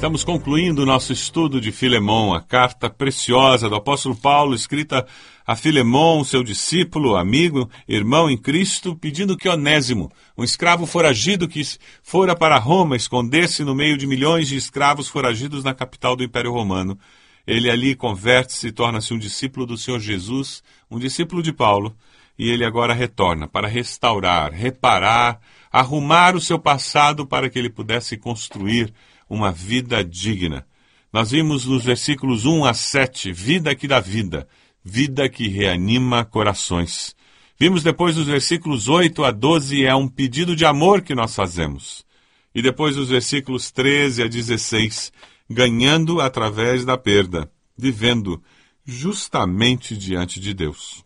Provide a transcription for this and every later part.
Estamos concluindo o nosso estudo de Filemão, a carta preciosa do apóstolo Paulo, escrita a Filemão, seu discípulo, amigo, irmão em Cristo, pedindo que Onésimo, um escravo foragido que fora para Roma, escondesse no meio de milhões de escravos foragidos na capital do Império Romano. Ele ali converte-se e torna-se um discípulo do Senhor Jesus, um discípulo de Paulo, e ele agora retorna para restaurar, reparar, arrumar o seu passado para que ele pudesse construir uma vida digna. Nós vimos nos versículos 1 a 7, vida que dá vida, vida que reanima corações. Vimos depois nos versículos 8 a 12, é um pedido de amor que nós fazemos. E depois nos versículos 13 a 16, ganhando através da perda, vivendo justamente diante de Deus.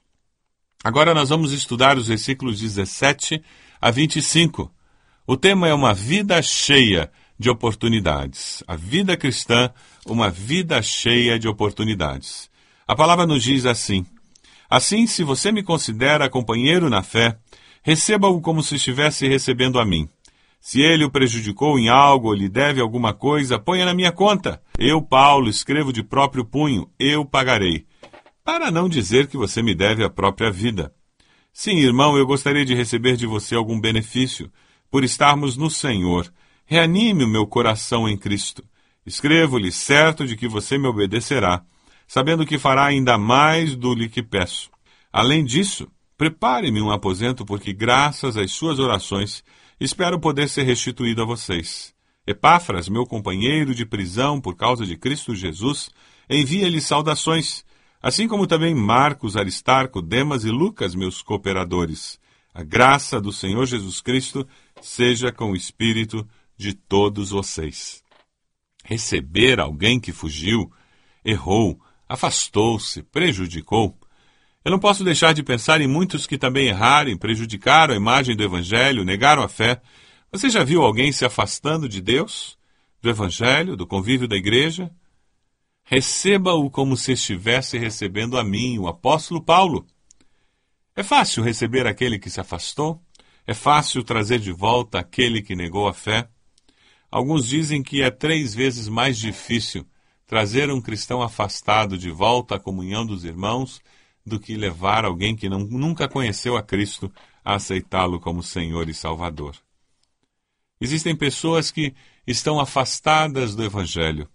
Agora nós vamos estudar os versículos 17 a 25. O tema é uma vida cheia de oportunidades. A vida cristã, uma vida cheia de oportunidades. A palavra nos diz assim: Assim, se você me considera companheiro na fé, receba-o como se estivesse recebendo a mim. Se ele o prejudicou em algo ou lhe deve alguma coisa, ponha na minha conta. Eu, Paulo, escrevo de próprio punho, eu pagarei. Para não dizer que você me deve a própria vida. Sim, irmão, eu gostaria de receber de você algum benefício, por estarmos no Senhor Reanime o meu coração em Cristo. Escrevo-lhe certo de que você me obedecerá, sabendo que fará ainda mais do lhe que peço. Além disso, prepare-me um aposento, porque, graças às suas orações, espero poder ser restituído a vocês. Epáfras, meu companheiro de prisão por causa de Cristo Jesus, envia-lhe saudações, assim como também Marcos, Aristarco, Demas e Lucas, meus cooperadores. A graça do Senhor Jesus Cristo seja com o espírito de todos vocês. Receber alguém que fugiu, errou, afastou-se, prejudicou. Eu não posso deixar de pensar em muitos que também erraram, prejudicaram a imagem do Evangelho, negaram a fé. Você já viu alguém se afastando de Deus, do Evangelho, do convívio da igreja? Receba-o como se estivesse recebendo a mim, o apóstolo Paulo. É fácil receber aquele que se afastou? É fácil trazer de volta aquele que negou a fé? Alguns dizem que é três vezes mais difícil trazer um cristão afastado de volta à comunhão dos irmãos do que levar alguém que não, nunca conheceu a Cristo a aceitá-lo como Senhor e Salvador. Existem pessoas que estão afastadas do Evangelho,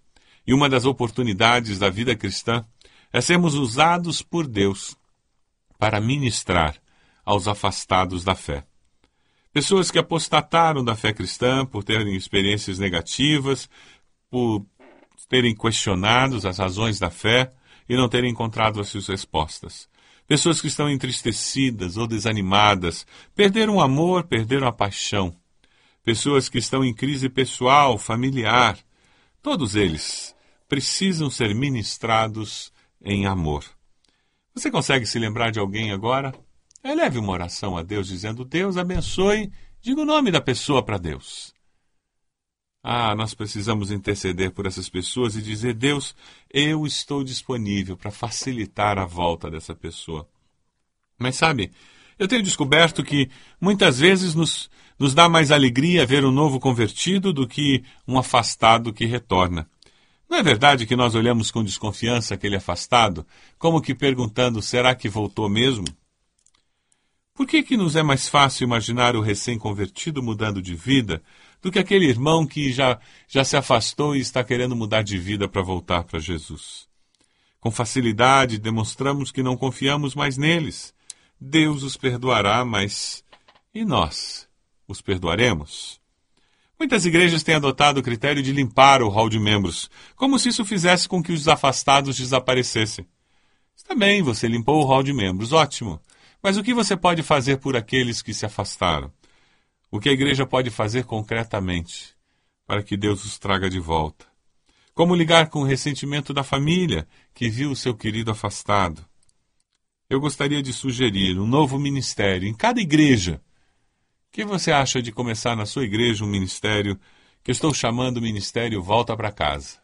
e uma das oportunidades da vida cristã é sermos usados por Deus para ministrar aos afastados da fé. Pessoas que apostataram da fé cristã por terem experiências negativas, por terem questionado as razões da fé e não terem encontrado as suas respostas. Pessoas que estão entristecidas ou desanimadas, perderam o amor, perderam a paixão. Pessoas que estão em crise pessoal, familiar. Todos eles precisam ser ministrados em amor. Você consegue se lembrar de alguém agora Eleve uma oração a Deus dizendo: Deus abençoe, diga o nome da pessoa para Deus. Ah, nós precisamos interceder por essas pessoas e dizer: Deus, eu estou disponível para facilitar a volta dessa pessoa. Mas sabe, eu tenho descoberto que muitas vezes nos, nos dá mais alegria ver um novo convertido do que um afastado que retorna. Não é verdade que nós olhamos com desconfiança aquele afastado, como que perguntando: será que voltou mesmo? Por que, que nos é mais fácil imaginar o recém-convertido mudando de vida do que aquele irmão que já, já se afastou e está querendo mudar de vida para voltar para Jesus? Com facilidade demonstramos que não confiamos mais neles. Deus os perdoará, mas e nós? Os perdoaremos? Muitas igrejas têm adotado o critério de limpar o hall de membros, como se isso fizesse com que os afastados desaparecessem. Bem, você limpou o hall de membros, ótimo. Mas o que você pode fazer por aqueles que se afastaram? O que a igreja pode fazer concretamente para que Deus os traga de volta? Como ligar com o ressentimento da família que viu o seu querido afastado? Eu gostaria de sugerir um novo ministério em cada igreja O que você acha de começar na sua igreja um ministério que eu estou chamando Ministério Volta para Casa?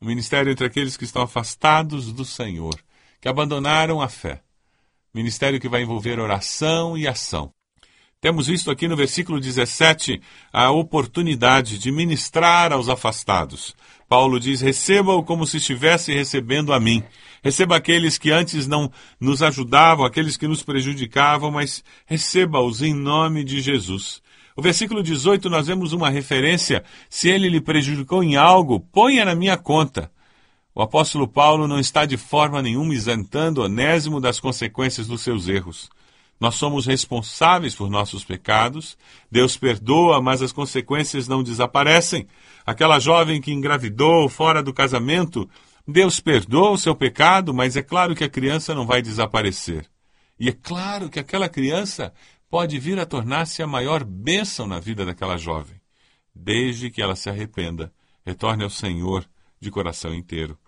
Um ministério entre aqueles que estão afastados do Senhor, que abandonaram a fé. Ministério que vai envolver oração e ação. Temos visto aqui no versículo 17 a oportunidade de ministrar aos afastados. Paulo diz: receba-o como se estivesse recebendo a mim. Receba aqueles que antes não nos ajudavam, aqueles que nos prejudicavam, mas receba-os em nome de Jesus. O versículo 18 nós vemos uma referência: se ele lhe prejudicou em algo, ponha na minha conta. O apóstolo Paulo não está de forma nenhuma isentando Onésimo das consequências dos seus erros. Nós somos responsáveis por nossos pecados. Deus perdoa, mas as consequências não desaparecem. Aquela jovem que engravidou fora do casamento, Deus perdoa o seu pecado, mas é claro que a criança não vai desaparecer. E é claro que aquela criança pode vir a tornar-se a maior bênção na vida daquela jovem, desde que ela se arrependa, retorne ao Senhor de coração inteiro.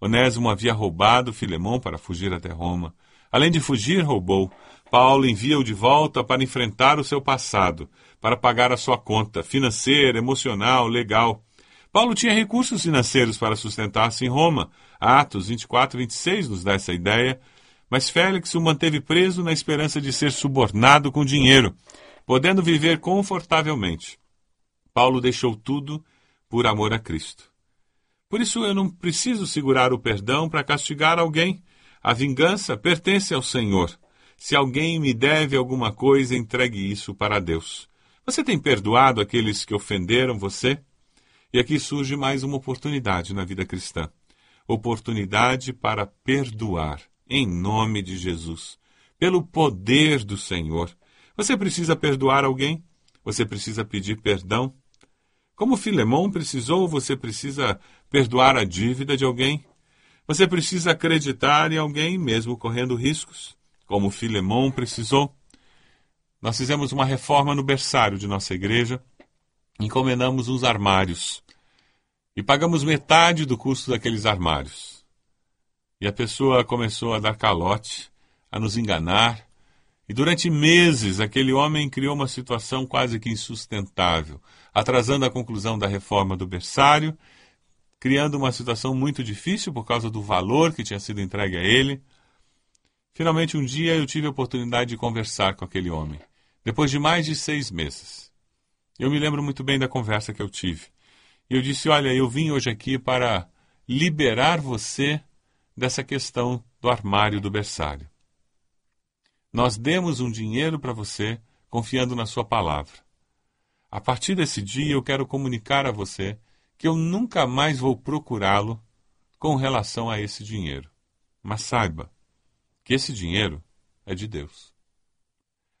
Onésimo havia roubado Filemão para fugir até Roma. Além de fugir, roubou. Paulo envia-o de volta para enfrentar o seu passado, para pagar a sua conta financeira, emocional, legal. Paulo tinha recursos financeiros para sustentar-se em Roma. Atos 24 e 26 nos dá essa ideia. Mas Félix o manteve preso na esperança de ser subornado com dinheiro, podendo viver confortavelmente. Paulo deixou tudo por amor a Cristo. Por isso eu não preciso segurar o perdão para castigar alguém. A vingança pertence ao Senhor. Se alguém me deve alguma coisa, entregue isso para Deus. Você tem perdoado aqueles que ofenderam você? E aqui surge mais uma oportunidade na vida cristã oportunidade para perdoar, em nome de Jesus, pelo poder do Senhor. Você precisa perdoar alguém? Você precisa pedir perdão? Como Filemão precisou, você precisa perdoar a dívida de alguém? Você precisa acreditar em alguém, mesmo correndo riscos? como Filemão precisou. Nós fizemos uma reforma no berçário de nossa igreja, encomendamos uns armários e pagamos metade do custo daqueles armários. E a pessoa começou a dar calote, a nos enganar, e durante meses aquele homem criou uma situação quase que insustentável, atrasando a conclusão da reforma do berçário, criando uma situação muito difícil por causa do valor que tinha sido entregue a ele. Finalmente, um dia eu tive a oportunidade de conversar com aquele homem, depois de mais de seis meses. Eu me lembro muito bem da conversa que eu tive. E eu disse: Olha, eu vim hoje aqui para liberar você dessa questão do armário do berçário. Nós demos um dinheiro para você confiando na sua palavra. A partir desse dia, eu quero comunicar a você que eu nunca mais vou procurá-lo com relação a esse dinheiro. Mas saiba, que esse dinheiro é de Deus.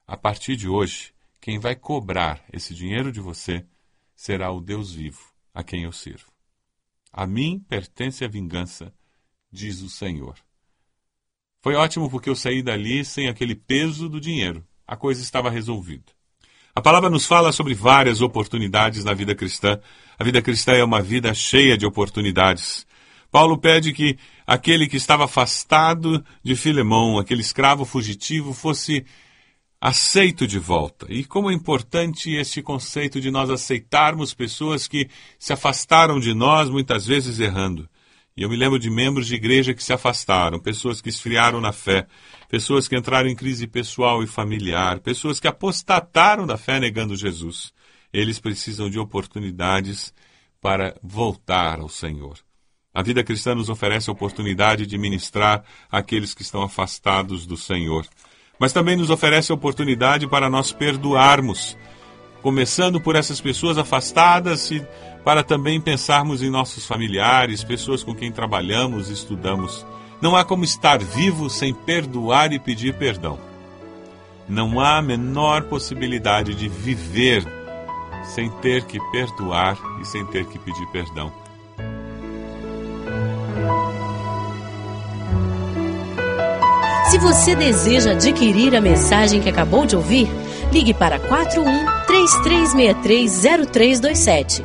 A partir de hoje, quem vai cobrar esse dinheiro de você será o Deus vivo, a quem eu sirvo. A mim pertence a vingança, diz o Senhor. Foi ótimo porque eu saí dali sem aquele peso do dinheiro. A coisa estava resolvida. A palavra nos fala sobre várias oportunidades na vida cristã. A vida cristã é uma vida cheia de oportunidades. Paulo pede que aquele que estava afastado de Filemão, aquele escravo fugitivo, fosse aceito de volta. E como é importante este conceito de nós aceitarmos pessoas que se afastaram de nós, muitas vezes errando. E eu me lembro de membros de igreja que se afastaram, pessoas que esfriaram na fé, pessoas que entraram em crise pessoal e familiar, pessoas que apostataram da fé negando Jesus. Eles precisam de oportunidades para voltar ao Senhor. A vida cristã nos oferece a oportunidade de ministrar àqueles que estão afastados do Senhor. Mas também nos oferece a oportunidade para nós perdoarmos, começando por essas pessoas afastadas e para também pensarmos em nossos familiares, pessoas com quem trabalhamos estudamos. Não há como estar vivo sem perdoar e pedir perdão. Não há a menor possibilidade de viver sem ter que perdoar e sem ter que pedir perdão. Se você deseja adquirir a mensagem que acabou de ouvir, ligue para 41 33630327.